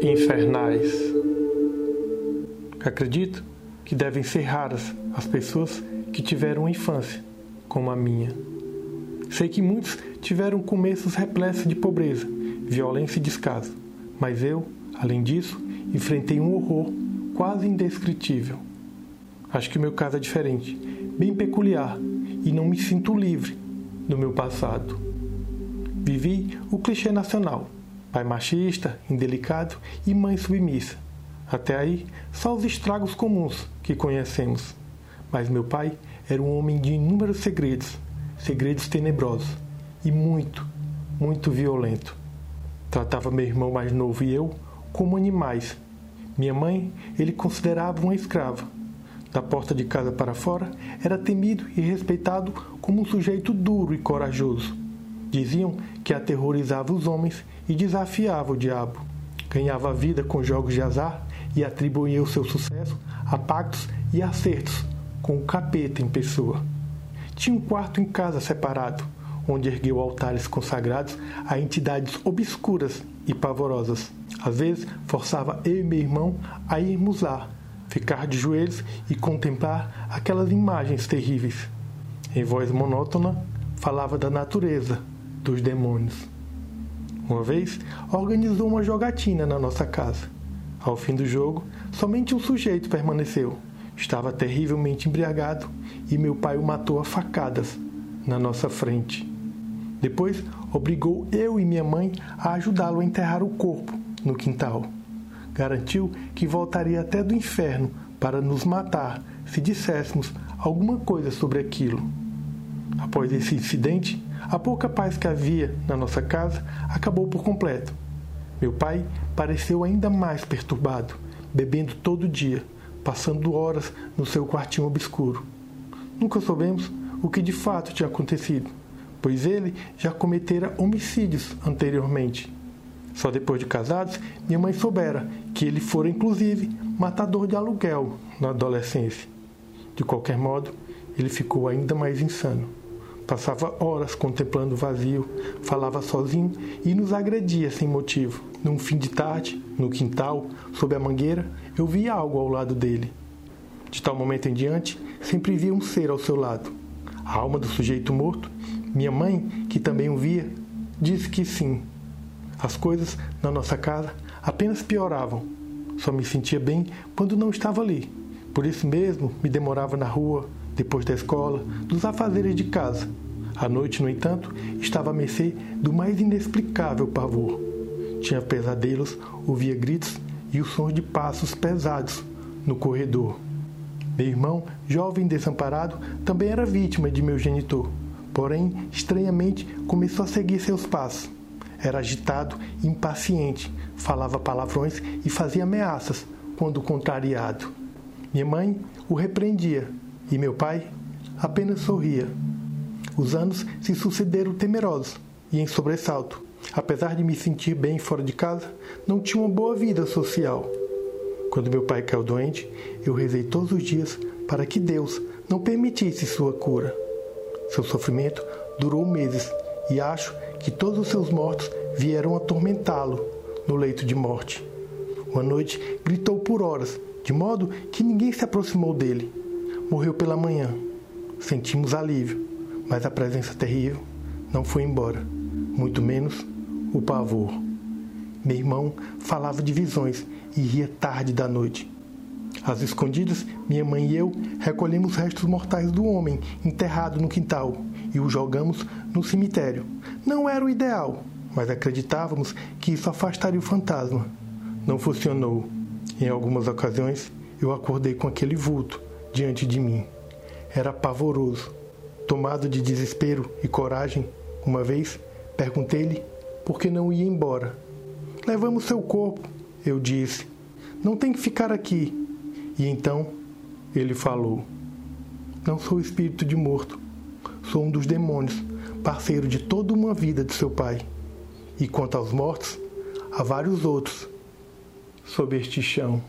Infernais. Acredito que devem ser raras as pessoas que tiveram infância como a minha. Sei que muitos tiveram começos repletos de pobreza, violência e descaso, mas eu, além disso, enfrentei um horror quase indescritível. Acho que o meu caso é diferente, bem peculiar, e não me sinto livre do meu passado. Vivi o clichê nacional: pai machista, indelicado e mãe submissa. Até aí, só os estragos comuns que conhecemos. Mas meu pai era um homem de inúmeros segredos, segredos tenebrosos e muito, muito violento. Tratava meu irmão mais novo e eu como animais. Minha mãe ele considerava uma escrava. Da porta de casa para fora, era temido e respeitado como um sujeito duro e corajoso. Diziam que aterrorizava os homens e desafiava o diabo. Ganhava vida com jogos de azar e atribuía o seu sucesso a pactos e acertos com o capeta em pessoa. Tinha um quarto em casa separado, onde ergueu altares consagrados a entidades obscuras e pavorosas. Às vezes, forçava eu e meu irmão a irmos lá, ficar de joelhos e contemplar aquelas imagens terríveis. Em voz monótona, falava da natureza, dos demônios. Uma vez, organizou uma jogatina na nossa casa. Ao fim do jogo, somente um sujeito permaneceu. Estava terrivelmente embriagado e meu pai o matou a facadas na nossa frente. Depois, obrigou eu e minha mãe a ajudá-lo a enterrar o corpo no quintal. Garantiu que voltaria até do inferno para nos matar se disséssemos alguma coisa sobre aquilo. Após esse incidente, a pouca paz que havia na nossa casa acabou por completo. Meu pai pareceu ainda mais perturbado, bebendo todo dia, passando horas no seu quartinho obscuro. Nunca soubemos o que de fato tinha acontecido, pois ele já cometera homicídios anteriormente. Só depois de casados, minha mãe soubera que ele fora inclusive matador de aluguel na adolescência. De qualquer modo, ele ficou ainda mais insano. Passava horas contemplando o vazio, falava sozinho e nos agredia sem motivo. Num fim de tarde, no quintal, sob a mangueira, eu via algo ao lado dele. De tal momento em diante, sempre via um ser ao seu lado. A alma do sujeito morto, minha mãe, que também o via, disse que sim. As coisas na nossa casa apenas pioravam. Só me sentia bem quando não estava ali. Por isso mesmo, me demorava na rua, depois da escola, dos afazeres de casa. À noite, no entanto, estava à mercê do mais inexplicável pavor. Tinha pesadelos, ouvia gritos e os sons de passos pesados no corredor. Meu irmão, jovem desamparado, também era vítima de meu genitor. Porém, estranhamente, começou a seguir seus passos. Era agitado impaciente, falava palavrões e fazia ameaças quando contrariado. Minha mãe o repreendia e meu pai apenas sorria. Os anos se sucederam temerosos e em sobressalto. Apesar de me sentir bem fora de casa, não tinha uma boa vida social. Quando meu pai caiu doente, eu rezei todos os dias para que Deus não permitisse sua cura. Seu sofrimento durou meses e acho que todos os seus mortos vieram atormentá-lo no leito de morte. Uma noite gritou por horas, de modo que ninguém se aproximou dele. Morreu pela manhã. Sentimos alívio, mas a presença terrível não foi embora, muito menos o pavor. Meu irmão falava de visões e ria tarde da noite. Às escondidas, minha mãe e eu recolhemos restos mortais do homem enterrado no quintal e o jogamos no cemitério. Não era o ideal, mas acreditávamos que isso afastaria o fantasma. Não funcionou. Em algumas ocasiões, eu acordei com aquele vulto diante de mim. Era pavoroso. Tomado de desespero e coragem, uma vez perguntei-lhe por que não ia embora. Levamos seu corpo, eu disse. Não tem que ficar aqui. E então ele falou: Não sou espírito de morto. Sou um dos demônios, parceiro de toda uma vida de seu pai. E quanto aos mortos, há vários outros sob este chão.